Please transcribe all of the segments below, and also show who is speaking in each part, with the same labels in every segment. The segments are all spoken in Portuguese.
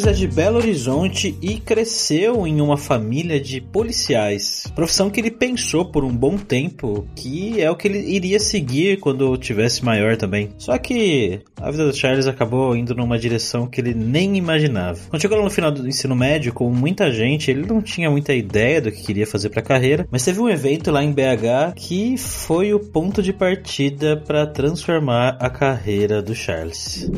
Speaker 1: É de Belo Horizonte e cresceu em uma família de policiais. Profissão que ele pensou por um bom tempo que é o que ele iria seguir quando tivesse maior também. Só que a vida do Charles acabou indo numa direção que ele nem imaginava. Quando chegou lá no final do ensino médio, com muita gente, ele não tinha muita ideia do que queria fazer para a carreira, mas teve um evento lá em BH que foi o ponto de partida para transformar a carreira do Charles.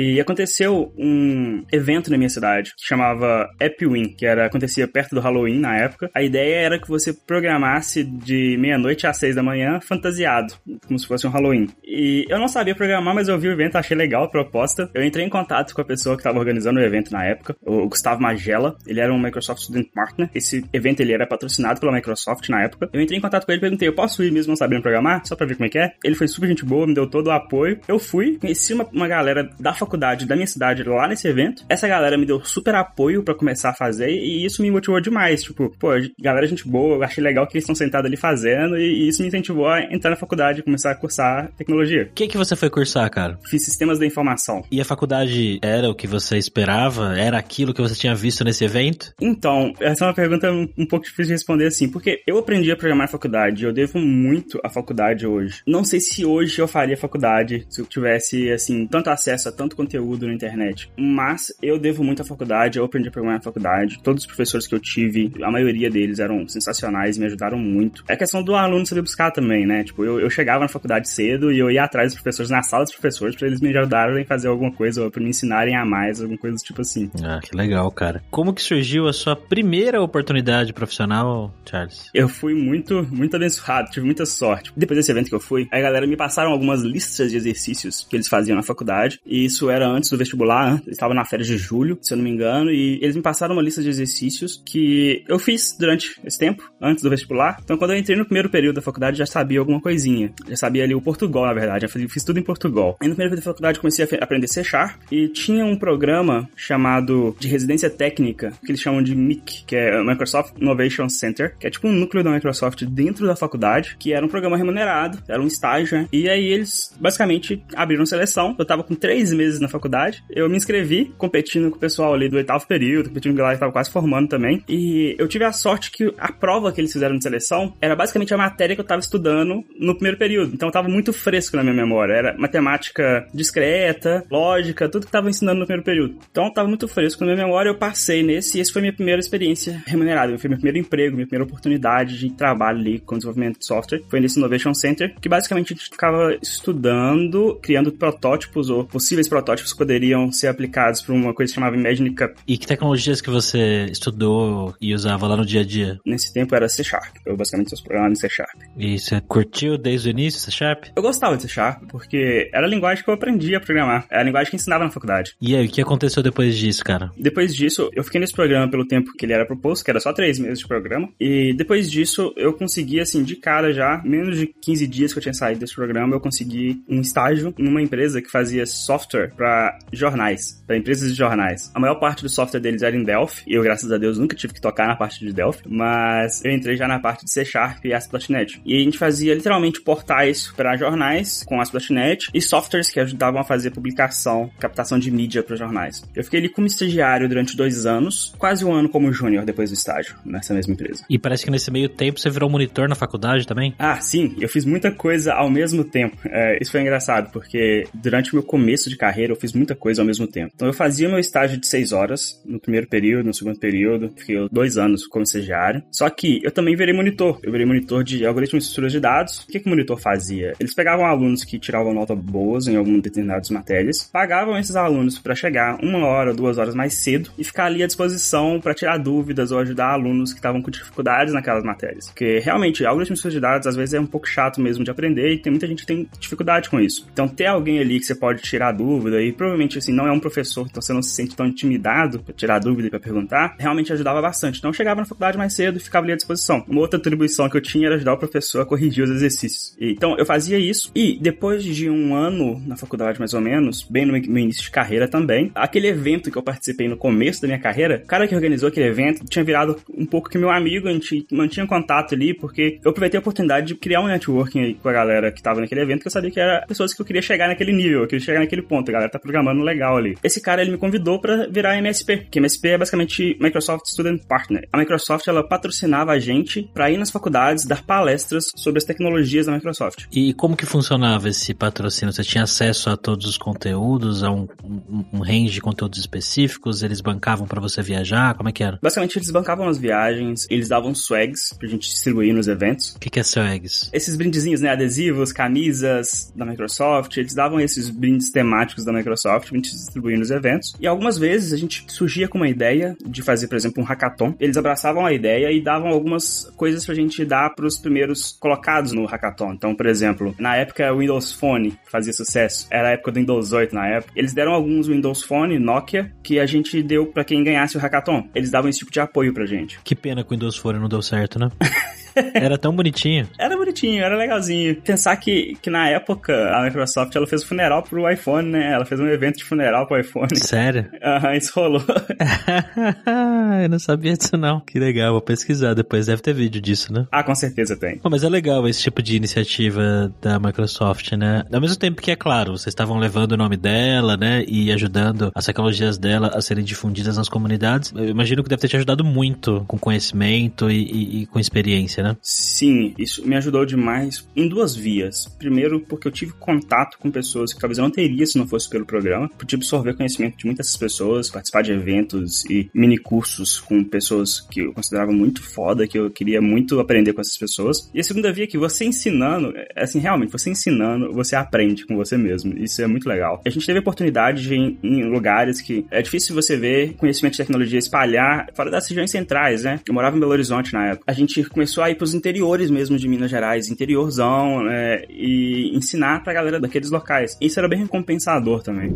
Speaker 2: E aconteceu um evento na minha cidade que chamava Epwin, que era acontecia perto do Halloween na época. A ideia era que você programasse de meia-noite às seis da manhã fantasiado, como se fosse um Halloween. E eu não sabia programar, mas eu vi o evento, achei legal a proposta. Eu entrei em contato com a pessoa que estava organizando o evento na época, o Gustavo Magela. Ele era um Microsoft Student Partner. Esse evento ele era patrocinado pela Microsoft na época. Eu entrei em contato com ele perguntei: eu posso ir mesmo não sabendo programar? Só pra ver como é que é. Ele foi super gente boa, me deu todo o apoio. Eu fui, conheci uma, uma galera da faculdade faculdade da minha cidade lá nesse evento. Essa galera me deu super apoio para começar a fazer e isso me motivou demais. Tipo, pô, galera, gente boa, eu achei legal que eles estão sentados ali fazendo e isso me incentivou a entrar na faculdade e começar a cursar tecnologia.
Speaker 1: O que, que você foi cursar, cara?
Speaker 2: Fiz sistemas da informação.
Speaker 1: E a faculdade era o que você esperava? Era aquilo que você tinha visto nesse evento?
Speaker 2: Então, essa é uma pergunta um pouco difícil de responder assim, porque eu aprendi a programar na faculdade, eu devo muito à faculdade hoje. Não sei se hoje eu faria faculdade se eu tivesse, assim, tanto acesso a tanto conteúdo na internet. Mas eu devo muito à faculdade, eu aprendi a programar na faculdade. Todos os professores que eu tive, a maioria deles eram sensacionais, me ajudaram muito. É questão do aluno saber buscar também, né? Tipo, eu, eu chegava na faculdade cedo e eu ia atrás dos professores, na sala dos professores, para eles me ajudarem a fazer alguma coisa, ou pra me ensinarem a mais, alguma coisa do tipo assim.
Speaker 1: Ah, que legal, cara. Como que surgiu a sua primeira oportunidade profissional, Charles?
Speaker 2: Eu fui muito, muito abençoado, tive muita sorte. Depois desse evento que eu fui, a galera me passaram algumas listas de exercícios que eles faziam na faculdade, e isso era antes do vestibular, eu estava na férias de julho, se eu não me engano, e eles me passaram uma lista de exercícios que eu fiz durante esse tempo, antes do vestibular. Então, quando eu entrei no primeiro período da faculdade, já sabia alguma coisinha. Já sabia ali o Portugal, na verdade, eu fiz, tudo em Portugal. E no primeiro período da faculdade, comecei a aprender C Sharp, e tinha um programa chamado de residência técnica, que eles chamam de MIC, que é Microsoft Innovation Center, que é tipo um núcleo da Microsoft dentro da faculdade, que era um programa remunerado, era um estágio, né? E aí eles basicamente abriram seleção. Eu tava com três meses na faculdade. Eu me inscrevi competindo com o pessoal ali do oitavo período, competindo com a galera que tava quase formando também. E eu tive a sorte que a prova que eles fizeram de seleção era basicamente a matéria que eu tava estudando no primeiro período. Então tava muito fresco na minha memória. Era matemática discreta, lógica, tudo que tava ensinando no primeiro período. Então tava muito fresco na minha memória. Eu passei nesse e esse foi minha primeira experiência remunerada. Foi meu primeiro emprego, minha primeira oportunidade de trabalho ali com desenvolvimento de software. Foi nesse Innovation Center, que basicamente a gente ficava estudando, criando protótipos ou possíveis protótipos que poderiam ser aplicados para uma coisa chamada Imagine Cup.
Speaker 1: E que tecnologias que você estudou e usava lá no dia a dia?
Speaker 2: Nesse tempo era C Sharp. Eu basicamente sou programando em C Sharp.
Speaker 1: E você curtiu desde o início C Sharp?
Speaker 2: Eu gostava de C Sharp, porque era a linguagem que eu aprendi a programar. Era a linguagem que ensinava na faculdade.
Speaker 1: E aí, o que aconteceu depois disso, cara?
Speaker 2: Depois disso, eu fiquei nesse programa pelo tempo que ele era proposto, que era só três meses de programa. E depois disso, eu consegui, assim, de cara já, menos de 15 dias que eu tinha saído desse programa, eu consegui um estágio numa empresa que fazia software para jornais, para empresas de jornais. A maior parte do software deles era em Delphi, e eu, graças a Deus, nunca tive que tocar na parte de Delphi, mas eu entrei já na parte de C Sharp e ASP.NET. E a gente fazia literalmente portais para jornais com ASP.NET e softwares que ajudavam a fazer publicação, captação de mídia para jornais. Eu fiquei ali como estagiário durante dois anos, quase um ano como júnior depois do estágio, nessa mesma empresa.
Speaker 1: E parece que nesse meio tempo você virou monitor na faculdade também?
Speaker 2: Ah, sim, eu fiz muita coisa ao mesmo tempo. É, isso foi engraçado, porque durante o meu começo de carreira eu fiz muita coisa ao mesmo tempo. Então eu fazia meu estágio de seis horas no primeiro período, no segundo período, fiquei dois anos como estagiário. Só que eu também virei monitor. Eu virei monitor de algoritmos e estruturas de dados. O que, que o monitor fazia? Eles pegavam alunos que tiravam nota boas em algumas determinadas matérias, pagavam esses alunos para chegar uma hora, duas horas mais cedo e ficar ali à disposição para tirar dúvidas ou ajudar alunos que estavam com dificuldades naquelas matérias. Porque realmente, algoritmos e estruturas de dados às vezes é um pouco chato mesmo de aprender e tem muita gente que tem dificuldade com isso. Então ter alguém ali que você pode tirar dúvidas dúvida e provavelmente assim não é um professor, então você não se sente tão intimidado para tirar dúvida e para perguntar, realmente ajudava bastante. Então eu chegava na faculdade mais cedo e ficava ali à disposição. Uma outra atribuição que eu tinha era ajudar o professor a corrigir os exercícios. Então eu fazia isso e depois de um ano na faculdade mais ou menos, bem no meu início de carreira também, aquele evento que eu participei no começo da minha carreira, o cara que organizou aquele evento tinha virado um pouco que meu amigo, a gente mantinha contato ali porque eu aproveitei a oportunidade de criar um networking aí com a galera que tava naquele evento, que eu sabia que era pessoas que eu queria chegar naquele nível, eu queria chegar naquele ponto, a galera tá programando legal ali. Esse cara, ele me convidou para virar MSP, que MSP é basicamente Microsoft Student Partner. A Microsoft, ela patrocinava a gente para ir nas faculdades dar palestras sobre as tecnologias da Microsoft.
Speaker 1: E como que funcionava esse patrocínio? Você tinha acesso a todos os conteúdos, a um, um, um range de conteúdos específicos? Eles bancavam para você viajar? Como é que era?
Speaker 2: Basicamente, eles bancavam as viagens, eles davam swags pra gente distribuir nos eventos.
Speaker 1: O que, que é swags?
Speaker 2: Esses brindezinhos, né? Adesivos, camisas da Microsoft, eles davam esses brindes temáticos da Microsoft pra gente distribuir nos eventos. E algumas vezes a gente surgia com uma ideia de fazer, por exemplo, um hackathon. Eles abraçavam a ideia e davam algumas coisas pra gente dar pros primeiros colocados no hackathon. Então, por exemplo, na época o Windows Phone fazia sucesso. Era a época do Windows 8 na época. Eles deram alguns Windows Phone, Nokia, que a gente deu para quem ganhasse o hackathon. Eles davam esse tipo de apoio pra gente.
Speaker 1: Que pena que o Windows Phone não deu certo, né? Era tão bonitinho.
Speaker 2: Era bonitinho, era legalzinho. Pensar que, que na época a Microsoft ela fez o funeral pro iPhone, né? Ela fez um evento de funeral pro iPhone.
Speaker 1: Sério?
Speaker 2: Aham, isso rolou.
Speaker 1: Eu não sabia disso não. Que legal, vou pesquisar depois. Deve ter vídeo disso, né?
Speaker 2: Ah, com certeza tem.
Speaker 1: Pô, mas é legal esse tipo de iniciativa da Microsoft, né? Ao mesmo tempo que, é claro, vocês estavam levando o nome dela, né? E ajudando as tecnologias dela a serem difundidas nas comunidades. Eu imagino que deve ter te ajudado muito com conhecimento e, e, e com experiência, né?
Speaker 2: Sim, isso me ajudou demais em duas vias. Primeiro, porque eu tive contato com pessoas que talvez eu não teria se não fosse pelo programa. Pude absorver conhecimento de muitas pessoas, participar de eventos e mini cursos com pessoas que eu considerava muito foda, que eu queria muito aprender com essas pessoas. E a segunda via é que você ensinando, é, assim, realmente, você ensinando, você aprende com você mesmo. Isso é muito legal. A gente teve oportunidade de ir em lugares que é difícil você ver conhecimento de tecnologia espalhar fora das regiões centrais, né? Eu morava em Belo Horizonte na época. A gente começou a ir pros interiores mesmo de Minas Gerais, interiorzão, né? E ensinar pra galera daqueles locais. Isso era bem recompensador também.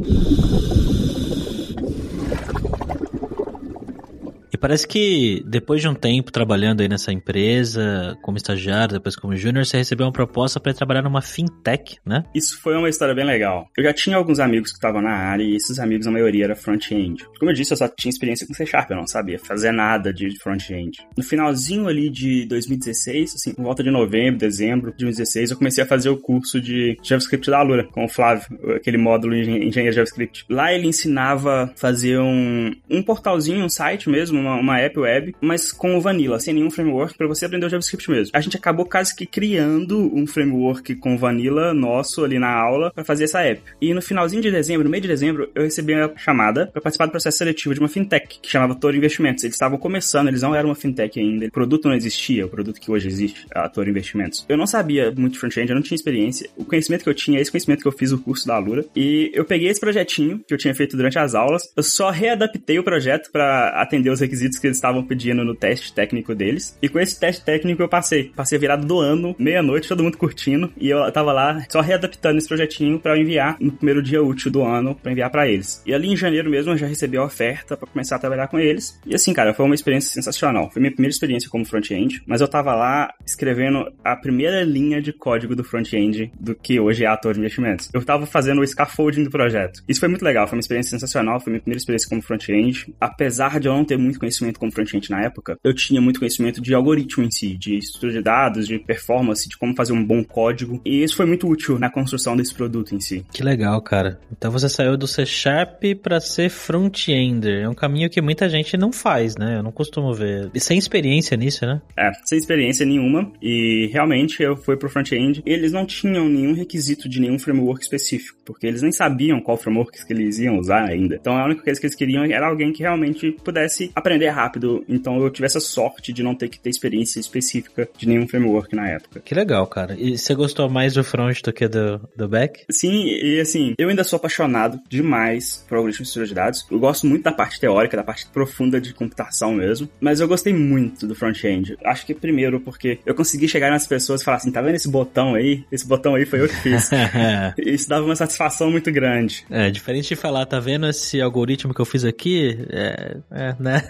Speaker 1: Parece que depois de um tempo trabalhando aí nessa empresa, como estagiário, depois como júnior, você recebeu uma proposta para trabalhar numa fintech, né?
Speaker 2: Isso foi uma história bem legal. Eu já tinha alguns amigos que estavam na área e esses amigos, a maioria, era front-end. Como eu disse, eu só tinha experiência com C Sharp, eu não sabia fazer nada de front-end. No finalzinho ali de 2016, assim, por volta de novembro, dezembro de 2016, eu comecei a fazer o curso de JavaScript da Alura, com o Flávio, aquele módulo de engenharia JavaScript. Lá ele ensinava fazer um, um portalzinho, um site mesmo, uma uma, uma app web, mas com o Vanilla, sem nenhum framework, para você aprender o JavaScript mesmo. A gente acabou quase que criando um framework com Vanilla nosso ali na aula para fazer essa app. E no finalzinho de dezembro, no meio de dezembro, eu recebi a chamada para participar do processo seletivo de uma fintech que chamava Toro Investimentos. Eles estavam começando, eles não eram uma fintech ainda. O produto não existia, o produto que hoje existe, a Toro Investimentos. Eu não sabia muito front-end, eu não tinha experiência. O conhecimento que eu tinha é esse conhecimento que eu fiz o curso da Alura. E eu peguei esse projetinho que eu tinha feito durante as aulas, eu só readaptei o projeto para atender os requisitos requisitos que eles estavam pedindo no teste técnico deles. E com esse teste técnico eu passei. Passei virado do ano, meia-noite, todo mundo curtindo. E eu tava lá só readaptando esse projetinho para enviar no primeiro dia útil do ano, para enviar para eles. E ali em janeiro mesmo eu já recebi a oferta para começar a trabalhar com eles. E assim, cara, foi uma experiência sensacional. Foi minha primeira experiência como front-end, mas eu tava lá escrevendo a primeira linha de código do front-end do que hoje é ator de investimentos. Eu tava fazendo o scaffolding do projeto. Isso foi muito legal, foi uma experiência sensacional, foi minha primeira experiência como front-end. Apesar de eu não ter muito conhecimento conhecimento como front-end na época, eu tinha muito conhecimento de algoritmo em si, de estrutura de dados, de performance, de como fazer um bom código. E isso foi muito útil na construção desse produto em si.
Speaker 1: Que legal, cara. Então você saiu do C Sharp para ser front-ender. É um caminho que muita gente não faz, né? Eu não costumo ver. E sem experiência nisso, né?
Speaker 2: É, sem experiência nenhuma. E realmente eu fui pro front-end. Eles não tinham nenhum requisito de nenhum framework específico, porque eles nem sabiam qual framework que eles iam usar ainda. Então a única coisa que eles queriam era alguém que realmente pudesse aprender aprender rápido. Então eu tive essa sorte de não ter que ter experiência específica de nenhum framework na época.
Speaker 1: Que legal, cara. E você gostou mais do front do que do, do back?
Speaker 2: Sim, e assim, eu ainda sou apaixonado demais por algoritmos de de dados. Eu gosto muito da parte teórica, da parte profunda de computação mesmo, mas eu gostei muito do front-end. Acho que primeiro porque eu consegui chegar nas pessoas e falar assim, tá vendo esse botão aí? Esse botão aí foi eu que fiz. Isso dava uma satisfação muito grande.
Speaker 1: É, diferente de falar, tá vendo esse algoritmo que eu fiz aqui? É, é né?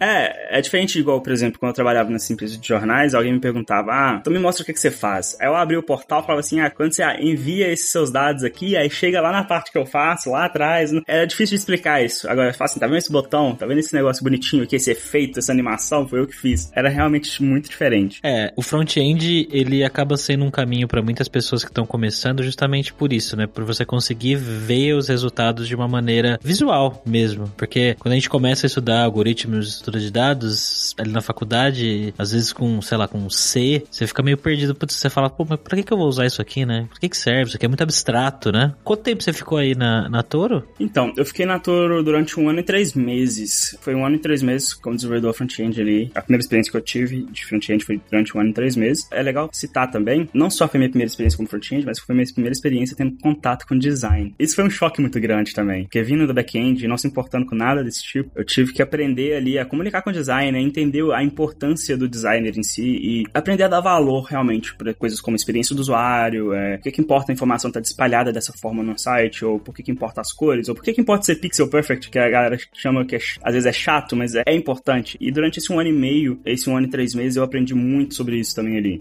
Speaker 2: É, é diferente igual, por exemplo, quando eu trabalhava nessa empresa de jornais, alguém me perguntava, ah, então me mostra o que, que você faz. Aí eu abri o portal e falava assim, ah, quando você envia esses seus dados aqui, aí chega lá na parte que eu faço, lá atrás, era difícil de explicar isso. Agora, fala assim, tá vendo esse botão? Tá vendo esse negócio bonitinho aqui, esse efeito, essa animação? Foi eu que fiz. Era realmente muito diferente.
Speaker 1: É, o front-end, ele acaba sendo um caminho para muitas pessoas que estão começando justamente por isso, né? Por você conseguir ver os resultados de uma maneira visual mesmo. Porque quando a gente começa a estudar algoritmos de estudo de dados, ali na faculdade, às vezes com, sei lá, com C, você fica meio perdido. Putz, você fala, pô, mas pra que, que eu vou usar isso aqui, né? Pra que, que serve? Isso aqui é muito abstrato, né? Quanto tempo você ficou aí na, na Toro?
Speaker 2: Então, eu fiquei na Toro durante um ano e três meses. Foi um ano e três meses como desenvolvedor front-end ali. A primeira experiência que eu tive de front-end foi durante um ano e três meses. É legal citar também, não só foi minha primeira experiência como front-end, mas foi minha primeira experiência tendo contato com design. Isso foi um choque muito grande também, porque vindo do back-end não se importando com nada desse tipo, eu tive que aprender ali a comunicar com o designer, entender a importância do designer em si e aprender a dar valor realmente para coisas como experiência do usuário, é, por que, que importa a informação estar tá espalhada dessa forma no site, ou por que, que importa as cores, ou por que, que importa ser pixel perfect, que a galera chama que é, às vezes é chato, mas é, é importante. E durante esse um ano e meio, esse um ano e três meses, eu aprendi muito sobre isso também ali.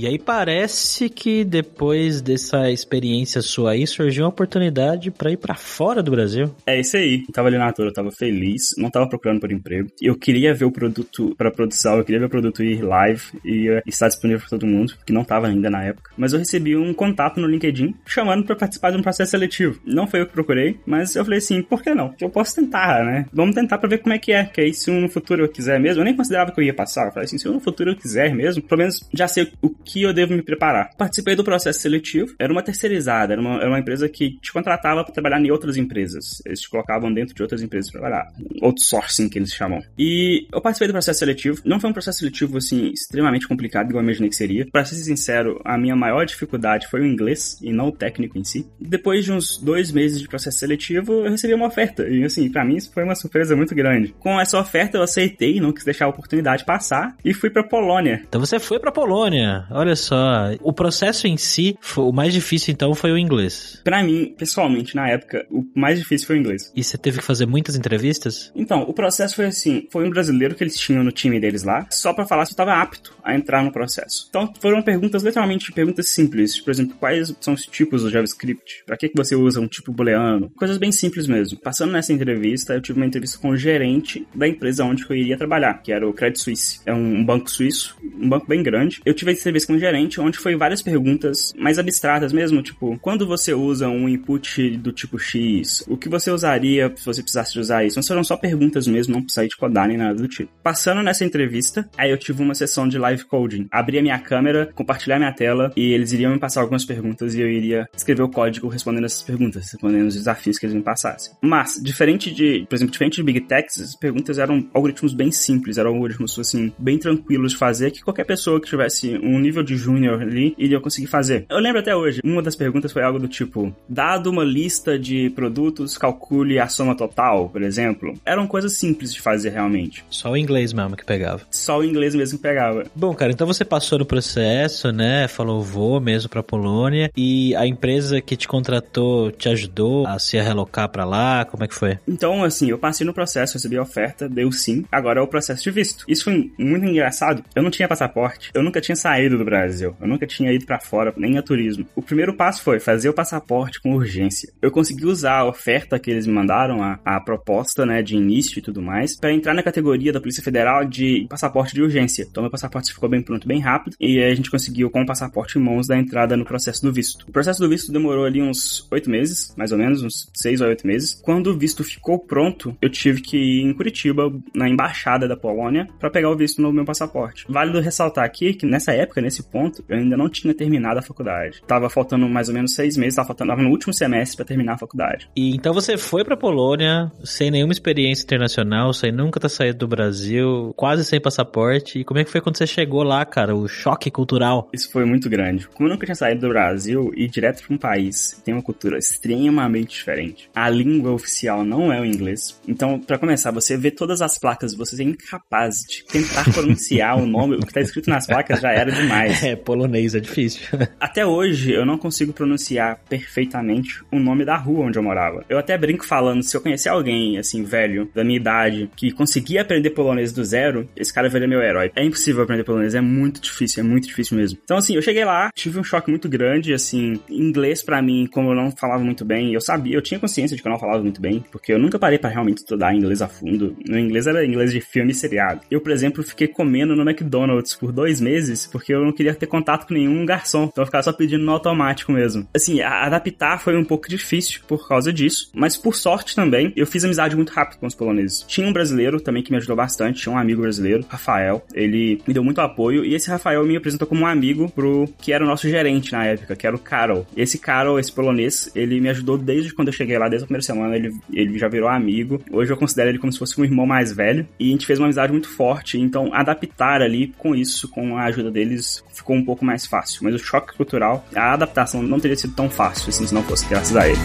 Speaker 1: E aí parece que depois dessa experiência sua aí surgiu uma oportunidade para ir para fora do Brasil.
Speaker 2: É isso aí. Eu tava ali na tour, eu tava feliz, não tava procurando por emprego. Eu queria ver o produto para produção, eu queria ver o produto ir live e estar disponível para todo mundo, que não tava ainda na época. Mas eu recebi um contato no LinkedIn chamando para participar de um processo seletivo. Não foi eu que procurei, mas eu falei assim, por que não? Eu posso tentar, né? Vamos tentar para ver como é que é, que aí se no futuro eu quiser mesmo, eu nem considerava que eu ia passar. Eu falei assim, se no futuro eu quiser mesmo, pelo menos já sei o que eu devo me preparar. Participei do processo seletivo, era uma terceirizada, era uma, era uma empresa que te contratava para trabalhar em outras empresas. Eles te colocavam dentro de outras empresas para trabalhar. Outsourcing, que eles chamam. E eu participei do processo seletivo. Não foi um processo seletivo, assim, extremamente complicado, igual eu imaginei que seria. Pra ser sincero, a minha maior dificuldade foi o inglês e não o técnico em si. Depois de uns dois meses de processo seletivo, eu recebi uma oferta. E, assim, para mim isso foi uma surpresa muito grande. Com essa oferta, eu aceitei, não quis deixar a oportunidade passar e fui pra Polônia.
Speaker 1: Então você foi pra Polônia. Olha só, o processo em si, o mais difícil então foi o inglês.
Speaker 2: Para mim, pessoalmente, na época, o mais difícil foi o inglês.
Speaker 1: E você teve que fazer muitas entrevistas?
Speaker 2: Então, o processo foi assim, foi um brasileiro que eles tinham no time deles lá, só para falar se eu tava apto a entrar no processo. Então, foram perguntas, literalmente, perguntas simples. Por exemplo, quais são os tipos do JavaScript? Para que, que você usa um tipo booleano? Coisas bem simples mesmo. Passando nessa entrevista, eu tive uma entrevista com o gerente da empresa onde eu iria trabalhar, que era o Credit Suisse. É um banco suíço, um banco bem grande. Eu tive a entrevista com gerente onde foi várias perguntas mais abstratas mesmo, tipo, quando você usa um input do tipo X, o que você usaria se você precisasse usar isso? Não foram só perguntas mesmo, não precisei de codar nem nada do tipo. Passando nessa entrevista, aí eu tive uma sessão de live coding. Abri a minha câmera, compartilhar minha tela e eles iriam me passar algumas perguntas e eu iria escrever o código respondendo essas perguntas, respondendo os desafios que eles me passassem. Mas, diferente de, por exemplo, diferente de Big Techs, as perguntas eram algoritmos bem simples, eram algoritmos, assim, bem tranquilos de fazer, que qualquer pessoa que tivesse um nível de júnior ali iria conseguir fazer. Eu lembro até hoje, uma das perguntas foi algo do tipo: dado uma lista de produtos, calcule a soma total, por exemplo. Eram coisas simples de fazer realmente.
Speaker 1: Só o inglês mesmo que pegava.
Speaker 2: Só o inglês mesmo que pegava.
Speaker 1: Bom, cara, então você passou no processo, né? Falou vou mesmo pra Polônia e a empresa que te contratou te ajudou a se relocar para lá? Como é que foi?
Speaker 2: Então, assim, eu passei no processo, recebi a oferta, deu sim. Agora é o processo de visto. Isso foi muito engraçado. Eu não tinha passaporte, eu nunca tinha saído do Brasil. Eu nunca tinha ido para fora, nem a turismo. O primeiro passo foi fazer o passaporte com urgência. Eu consegui usar a oferta que eles me mandaram, a, a proposta, né, de início e tudo mais, para entrar na categoria da Polícia Federal de passaporte de urgência. Então, meu passaporte ficou bem pronto, bem rápido, e a gente conseguiu, com o passaporte em mãos, dar entrada no processo do visto. O processo do visto demorou ali uns oito meses, mais ou menos, uns seis ou oito meses. Quando o visto ficou pronto, eu tive que ir em Curitiba, na embaixada da Polônia, para pegar o visto no meu passaporte. Válido ressaltar aqui que nessa época, nesse ponto, eu ainda não tinha terminado a faculdade. Tava faltando mais ou menos seis meses, tava faltando tava no último semestre para terminar a faculdade.
Speaker 1: E então você foi pra Polônia sem nenhuma experiência internacional, sem nunca ter saído do Brasil, quase sem passaporte. E como é que foi quando você chegou lá, cara? O choque cultural?
Speaker 2: Isso foi muito grande. Como eu nunca tinha saído do Brasil e direto para um país que tem uma cultura extremamente diferente, a língua oficial não é o inglês. Então, para começar, você vê todas as placas, você é incapaz de tentar pronunciar o nome, o que tá escrito nas placas já era demais.
Speaker 1: É, polonês é difícil.
Speaker 2: Até hoje, eu não consigo pronunciar perfeitamente o nome da rua onde eu morava. Eu até brinco falando, se eu conhecer alguém, assim, velho, da minha idade, que conseguia aprender polonês do zero, esse cara seria meu herói. É impossível aprender polonês, é muito difícil, é muito difícil mesmo. Então, assim, eu cheguei lá, tive um choque muito grande, assim, inglês para mim, como eu não falava muito bem, eu sabia, eu tinha consciência de que eu não falava muito bem, porque eu nunca parei para realmente estudar inglês a fundo. No inglês era inglês de filme e seriado. Eu, por exemplo, fiquei comendo no McDonald's por dois meses, porque eu não queria ter contato com nenhum garçom, então eu ficava só pedindo no automático mesmo. Assim, adaptar foi um pouco difícil por causa disso, mas por sorte também, eu fiz amizade muito rápido com os poloneses. Tinha um brasileiro também que me ajudou bastante, tinha um amigo brasileiro, Rafael, ele me deu muito apoio, e esse Rafael me apresentou como um amigo pro que era o nosso gerente na época, que era o Karol. Esse Karol, esse polonês, ele me ajudou desde quando eu cheguei lá, desde a primeira semana, ele, ele já virou amigo. Hoje eu considero ele como se fosse um irmão mais velho, e a gente fez uma amizade muito forte, então adaptar ali com isso, com a ajuda deles, ficou um pouco mais fácil. Mas o choque cultural, a adaptação não teria sido tão fácil assim, se não fosse graças a eles.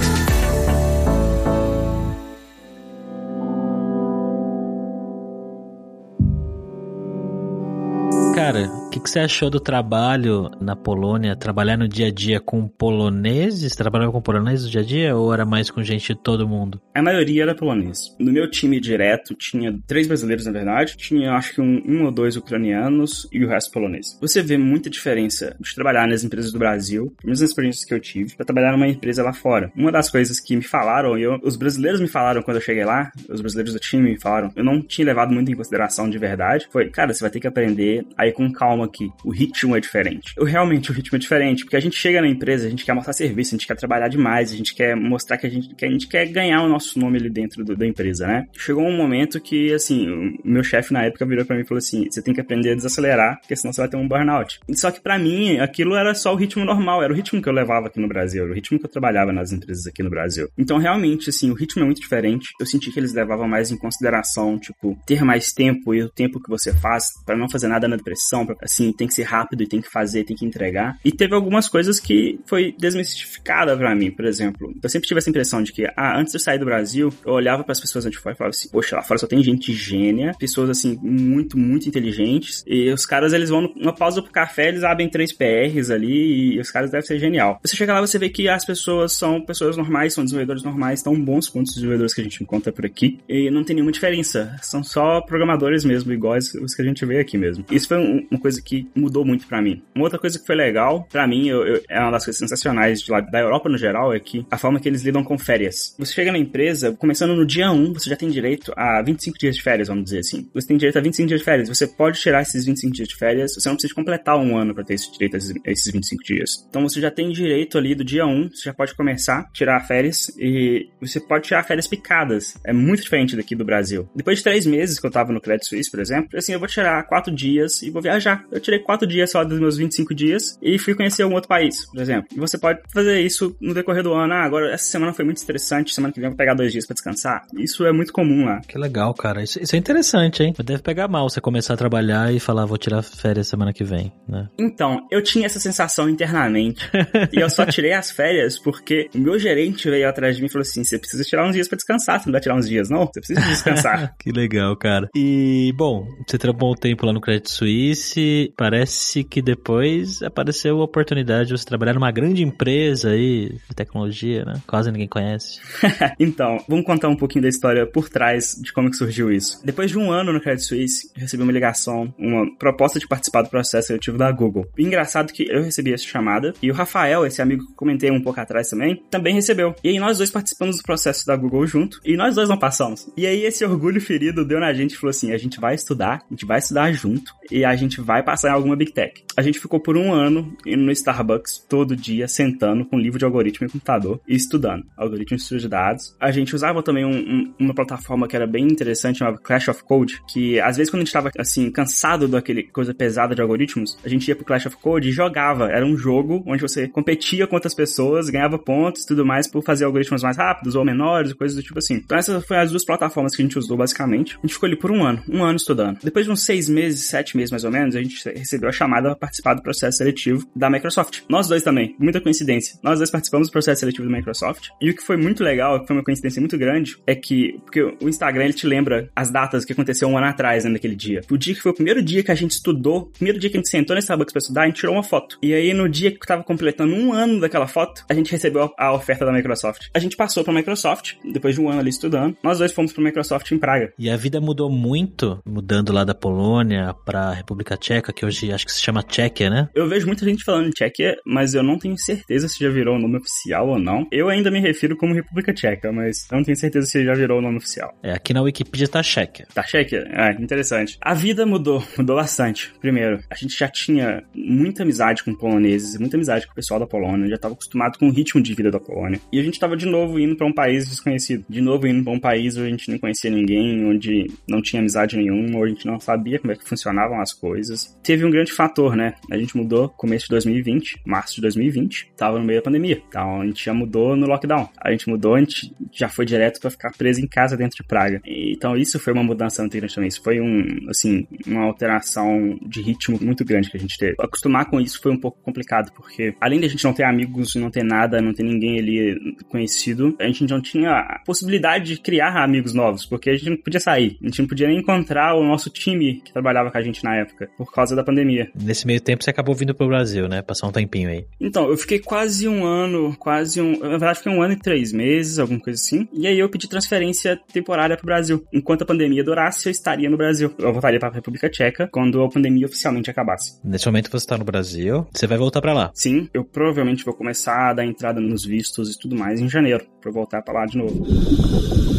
Speaker 1: Cara, que, que, você achou do trabalho na Polônia? Trabalhar no dia a dia com poloneses? Trabalhava com poloneses no dia a dia ou era mais com gente de todo mundo?
Speaker 2: A maioria era polonês. No meu time direto tinha três brasileiros, na verdade. Tinha acho que um, um ou dois ucranianos e o resto polonês. Você vê muita diferença de trabalhar nas empresas do Brasil, as mesmas experiências que eu tive, para trabalhar numa empresa lá fora. Uma das coisas que me falaram, eu, os brasileiros me falaram quando eu cheguei lá, os brasileiros do time me falaram, eu não tinha levado muito em consideração de verdade, foi, cara, você vai ter que aprender aí com calma aqui. O ritmo é diferente. Eu, realmente, o ritmo é diferente, porque a gente chega na empresa, a gente quer mostrar serviço, a gente quer trabalhar demais, a gente quer mostrar que a gente, que a gente quer ganhar o nosso nome ali dentro do, da empresa, né? Chegou um momento que, assim, o meu chefe na época virou para mim e falou assim: você tem que aprender a desacelerar, porque senão você vai ter um burnout. Só que para mim, aquilo era só o ritmo normal, era o ritmo que eu levava aqui no Brasil, o ritmo que eu trabalhava nas empresas aqui no Brasil. Então, realmente, assim, o ritmo é muito diferente. Eu senti que eles levavam mais em consideração, tipo, ter mais tempo e o tempo que você faz para não fazer nada na depressão, pra, assim, tem que ser rápido e tem que fazer, tem que entregar. E teve algumas coisas que foi desmistificada para mim, por exemplo. Eu sempre tive essa impressão de que, ah, antes de eu sair do Brasil, eu olhava para as pessoas onde fora e falava assim, poxa, lá fora só tem gente gênia, pessoas assim, muito, muito inteligentes, e os caras, eles vão numa pausa pro café, eles abrem três PRs ali, e os caras devem ser genial. Você chega lá, você vê que as pessoas são pessoas normais, são desenvolvedores normais, tão bons quanto os desenvolvedores que a gente encontra por aqui, e não tem nenhuma diferença. São só programadores mesmo, iguais os que a gente vê aqui mesmo. Isso foi uma coisa que mudou muito para mim. Uma outra coisa que foi legal, para mim, eu, eu, é uma das coisas sensacionais de lá, da Europa no geral, é que a forma que eles lidam com férias. Você chega na empresa, começando no dia 1, você já tem direito a 25 dias de férias, vamos dizer assim. Você tem direito a 25 dias de férias. Você pode tirar esses 25 dias de férias, você não precisa completar um ano para ter esse direito a esses 25 dias. Então você já tem direito ali do dia 1, você já pode começar a tirar férias e você pode tirar férias picadas. É muito diferente daqui do Brasil. Depois de três meses que eu tava no Credit Suisse, por exemplo, assim, eu vou tirar quatro dias e vou viajar. Eu tirei quatro dias só dos meus 25 dias e fui conhecer um outro país, por exemplo. E você pode fazer isso no decorrer do ano. Ah, agora essa semana foi muito estressante, semana que vem eu vou pegar dois dias para descansar. Isso é muito comum lá.
Speaker 1: Que legal, cara. Isso, isso é interessante, hein? Deve pegar mal você começar a trabalhar e falar, vou tirar férias semana que vem, né?
Speaker 2: Então, eu tinha essa sensação internamente. e eu só tirei as férias porque o meu gerente veio atrás de mim e falou assim: você precisa tirar uns dias para descansar, você não vai tirar uns dias, não? Você precisa descansar.
Speaker 1: que legal, cara. E, bom, você trabalhou um tempo lá no Credit Suisse, parece que depois apareceu a oportunidade de você trabalhar numa grande empresa aí de tecnologia, né? Quase ninguém conhece.
Speaker 2: então, vamos contar um pouquinho da história por trás de como que surgiu isso. Depois de um ano no Credit Suisse, recebi uma ligação, uma proposta de participar do processo seletivo da Google. E engraçado que eu recebi essa chamada e o Rafael, esse amigo que comentei um pouco atrás também, também recebeu. E aí nós dois participamos do processo da Google junto e nós dois não passamos. E aí esse orgulho ferido deu na gente e falou assim: a gente vai estudar, a gente vai estudar junto e a gente vai vai passar em alguma Big Tech. A gente ficou por um ano indo no Starbucks todo dia, sentando com um livro de algoritmo e computador e estudando algoritmo de estudo de dados. A gente usava também um, um, uma plataforma que era bem interessante, chamada Clash of Code, que às vezes quando a gente tava, assim, cansado daquele coisa pesada de algoritmos, a gente ia pro Clash of Code e jogava. Era um jogo onde você competia com outras pessoas, ganhava pontos e tudo mais por fazer algoritmos mais rápidos ou menores, coisas do tipo assim. Então essas foram as duas plataformas que a gente usou basicamente. A gente ficou ali por um ano, um ano estudando. Depois de uns seis meses, sete meses mais ou menos, a gente recebeu a chamada para participar do processo seletivo da Microsoft. Nós dois também, muita coincidência. Nós dois participamos do processo seletivo da Microsoft. E o que foi muito legal, que foi uma coincidência muito grande, é que, porque o Instagram ele te lembra as datas que aconteceu um ano atrás, né, naquele dia. O dia que foi o primeiro dia que a gente estudou, primeiro dia que a gente sentou nesse Starbucks pra estudar, a gente tirou uma foto. E aí, no dia que tava completando um ano daquela foto, a gente recebeu a oferta da Microsoft. A gente passou pra Microsoft, depois de um ano ali estudando. Nós dois fomos pra Microsoft em Praga.
Speaker 1: E a vida mudou muito, mudando lá da Polônia pra República Tcheca, que hoje acho que se chama Tchequia, né?
Speaker 2: Eu vejo muita gente falando Tchequia, mas eu não tenho certeza se já virou o nome oficial ou não. Eu ainda me refiro como República Tcheca, mas eu não tenho certeza se já virou o nome oficial.
Speaker 1: É, aqui na Wikipedia tá Tchequia.
Speaker 2: Tá Tchequia? É, interessante. A vida mudou, mudou bastante. Primeiro, a gente já tinha muita amizade com poloneses, muita amizade com o pessoal da Polônia, já estava acostumado com o ritmo de vida da Polônia. E a gente estava de novo indo para um país desconhecido, de novo indo para um país onde a gente não conhecia ninguém, onde não tinha amizade nenhuma, onde a gente não sabia como é que funcionavam as coisas. Teve um grande fator, né? A gente mudou começo de 2020, março de 2020, tava no meio da pandemia. Então a gente já mudou no lockdown. A gente mudou, a gente já foi direto para ficar preso em casa dentro de Praga. Então isso foi uma mudança muito grande também. Isso foi um, assim, uma alteração de ritmo muito grande que a gente teve. Acostumar com isso foi um pouco complicado, porque além de a gente não ter amigos, não ter nada, não ter ninguém ali conhecido, a gente não tinha a possibilidade de criar amigos novos, porque a gente não podia sair, a gente não podia nem encontrar o nosso time que trabalhava com a gente na época, por causa da pandemia.
Speaker 1: Nesse meio tempo você acabou vindo pro Brasil, né? Passar um tempinho aí.
Speaker 2: Então, eu fiquei quase um ano, quase um. Na verdade, fiquei um ano e três meses, alguma coisa assim. E aí eu pedi transferência temporária pro Brasil. Enquanto a pandemia durasse, eu estaria no Brasil. Eu voltaria pra República Tcheca quando a pandemia oficialmente acabasse.
Speaker 1: Nesse momento você tá no Brasil, você vai voltar para lá?
Speaker 2: Sim, eu provavelmente vou começar a dar entrada nos vistos e tudo mais em janeiro, pra eu voltar pra lá de novo.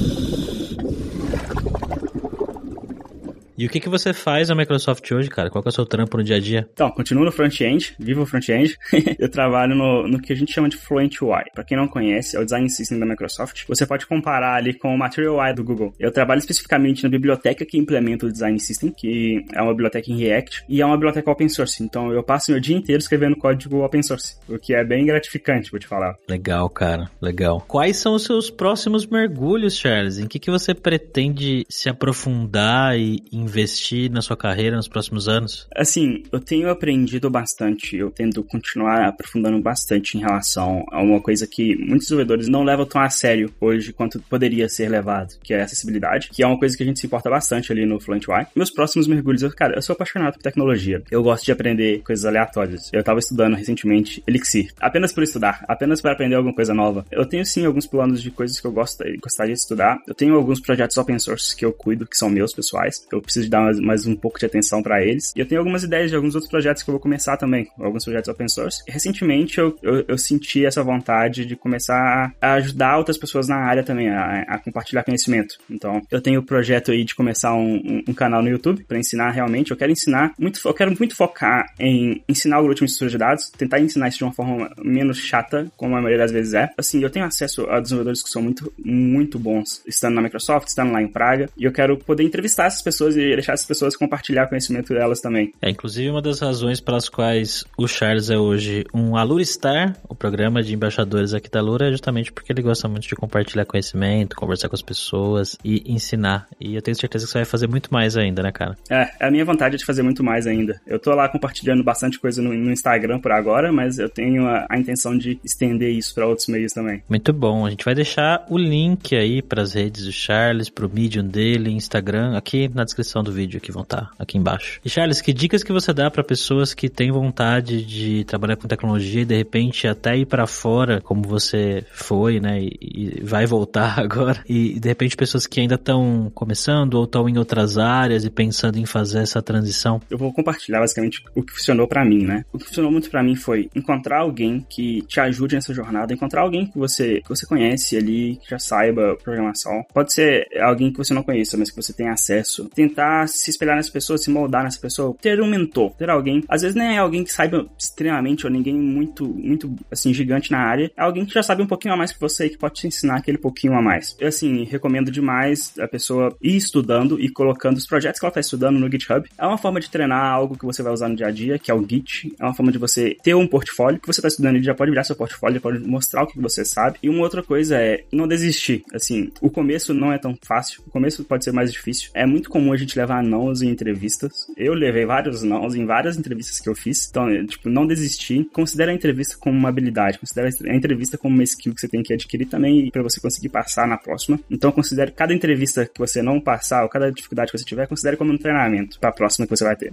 Speaker 1: E o que, que você faz na Microsoft hoje, cara? Qual que é o seu trampo no dia a dia?
Speaker 2: Então, continuo no front-end, vivo o front-end. eu trabalho no, no que a gente chama de Fluent UI. Pra quem não conhece, é o design system da Microsoft. Você pode comparar ali com o Material UI do Google. Eu trabalho especificamente na biblioteca que implementa o design system, que é uma biblioteca em React, e é uma biblioteca open source. Então, eu passo meu dia inteiro escrevendo código open source, o que é bem gratificante, vou te falar.
Speaker 1: Legal, cara. Legal. Quais são os seus próximos mergulhos, Charles? Em que, que você pretende se aprofundar e investir na sua carreira nos próximos anos?
Speaker 2: Assim, eu tenho aprendido bastante, eu tento continuar aprofundando bastante em relação a uma coisa que muitos desenvolvedores não levam tão a sério hoje quanto poderia ser levado, que é a acessibilidade, que é uma coisa que a gente se importa bastante ali no Fluent UI. Meus próximos mergulhos, cara, eu sou apaixonado por tecnologia. Eu gosto de aprender coisas aleatórias. Eu tava estudando recentemente Elixir, apenas por estudar, apenas para aprender alguma coisa nova. Eu tenho sim alguns planos de coisas que eu gosto, gostaria de estudar. Eu tenho alguns projetos open source que eu cuido, que são meus pessoais. Eu preciso dar mais, mais um pouco de atenção para eles. E eu tenho algumas ideias de alguns outros projetos que eu vou começar também, alguns projetos open source. Recentemente eu, eu, eu senti essa vontade de começar a ajudar outras pessoas na área também, a, a compartilhar conhecimento. Então, eu tenho o projeto aí de começar um, um, um canal no YouTube para ensinar realmente. Eu quero ensinar muito, eu quero muito focar em ensinar algoritmos de estudo de dados, tentar ensinar isso de uma forma menos chata, como a maioria das vezes é. Assim, eu tenho acesso a desenvolvedores que são muito, muito bons, estando na Microsoft, estando lá em Praga, e eu quero poder entrevistar essas pessoas e deixar essas pessoas compartilhar conhecimento delas também.
Speaker 1: É, inclusive uma das razões pelas quais o Charles é hoje um Aluristar, o programa de embaixadores aqui da Lura, é justamente porque ele gosta muito de compartilhar conhecimento, conversar com as pessoas e ensinar. E eu tenho certeza que você vai fazer muito mais ainda, né, cara?
Speaker 2: É, a minha vontade é de fazer muito mais ainda. Eu tô lá compartilhando bastante coisa no, no Instagram por agora, mas eu tenho a, a intenção de estender isso para outros meios também.
Speaker 1: Muito bom. A gente vai deixar o link aí para as redes do Charles, pro Medium dele, Instagram, aqui na descrição do vídeo que vão estar aqui embaixo. E Charles, que dicas que você dá para pessoas que têm vontade de trabalhar com tecnologia e de repente até ir para fora, como você foi, né, e, e vai voltar agora, e de repente pessoas que ainda estão começando ou estão em outras áreas e pensando em fazer essa transição?
Speaker 2: Eu vou compartilhar basicamente o que funcionou para mim, né? O que funcionou muito para mim foi encontrar alguém que te ajude nessa jornada, encontrar alguém que você que você conhece ali, que já saiba programação. Pode ser alguém que você não conheça, mas que você tenha acesso. Tentar tentar se espelhar nessa pessoa, se moldar nessa pessoa, ter um mentor, ter alguém, às vezes nem é alguém que saiba extremamente ou ninguém muito, muito, assim, gigante na área, é alguém que já sabe um pouquinho a mais que você e que pode te ensinar aquele pouquinho a mais. Eu, assim, recomendo demais a pessoa ir estudando e colocando os projetos que ela está estudando no GitHub. É uma forma de treinar algo que você vai usar no dia a dia, que é o Git. É uma forma de você ter um portfólio que você está estudando, ele já pode virar seu portfólio, pode mostrar o que você sabe. E uma outra coisa é não desistir. Assim, o começo não é tão fácil, o começo pode ser mais difícil. É muito comum a gente levar nãos em entrevistas. Eu levei vários nãos em várias entrevistas que eu fiz. Então, é, tipo, não desistir. Considera a entrevista como uma habilidade, considera a entrevista como uma skill que você tem que adquirir também para você conseguir passar na próxima. Então, considere cada entrevista que você não passar, ou cada dificuldade que você tiver, considere como um treinamento para a próxima que você vai ter.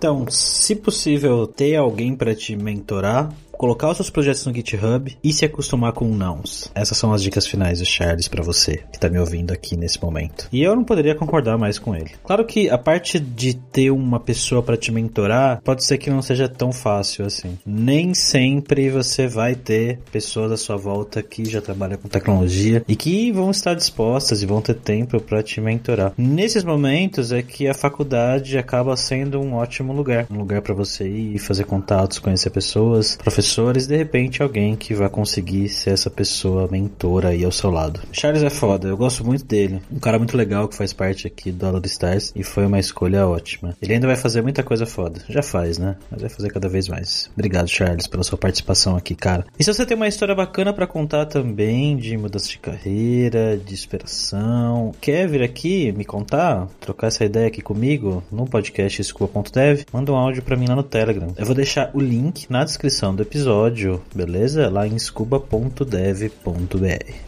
Speaker 1: Então, se possível, ter alguém para te mentorar, colocar os seus projetos no GitHub e se acostumar com nãos. Essas são as dicas finais do Charles para você que tá me ouvindo aqui nesse momento. E eu não poderia concordar mais com ele. Claro que a parte de ter uma pessoa para te mentorar pode ser que não seja tão fácil assim. Nem sempre você vai ter pessoas à sua volta que já trabalham com tecnologia e que vão estar dispostas e vão ter tempo para te mentorar. Nesses momentos é que a faculdade acaba sendo um ótimo lugar, um lugar para você ir fazer contatos, conhecer pessoas, professores professores, de repente alguém que vai conseguir ser essa pessoa mentora aí ao seu lado. Charles é foda, eu gosto muito dele. Um cara muito legal que faz parte aqui do Aula Stars e foi uma escolha ótima. Ele ainda vai fazer muita coisa foda. Já faz, né? Mas vai fazer cada vez mais. Obrigado, Charles, pela sua participação aqui, cara. E se você tem uma história bacana para contar também de mudança de carreira, de inspiração, quer vir aqui me contar, trocar essa ideia aqui comigo no podcast escola.dev, manda um áudio para mim lá no Telegram. Eu vou deixar o link na descrição do episódio episódio, beleza? Lá em scuba.dev.br.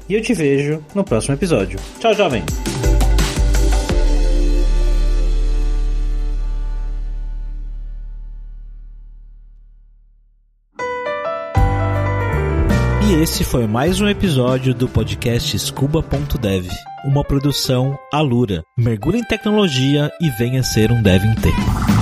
Speaker 1: E eu te vejo no próximo episódio. Tchau, jovem! E esse foi mais um episódio do podcast Scuba.dev, uma produção Alura. Mergulhe em tecnologia e venha ser um dev em tempo.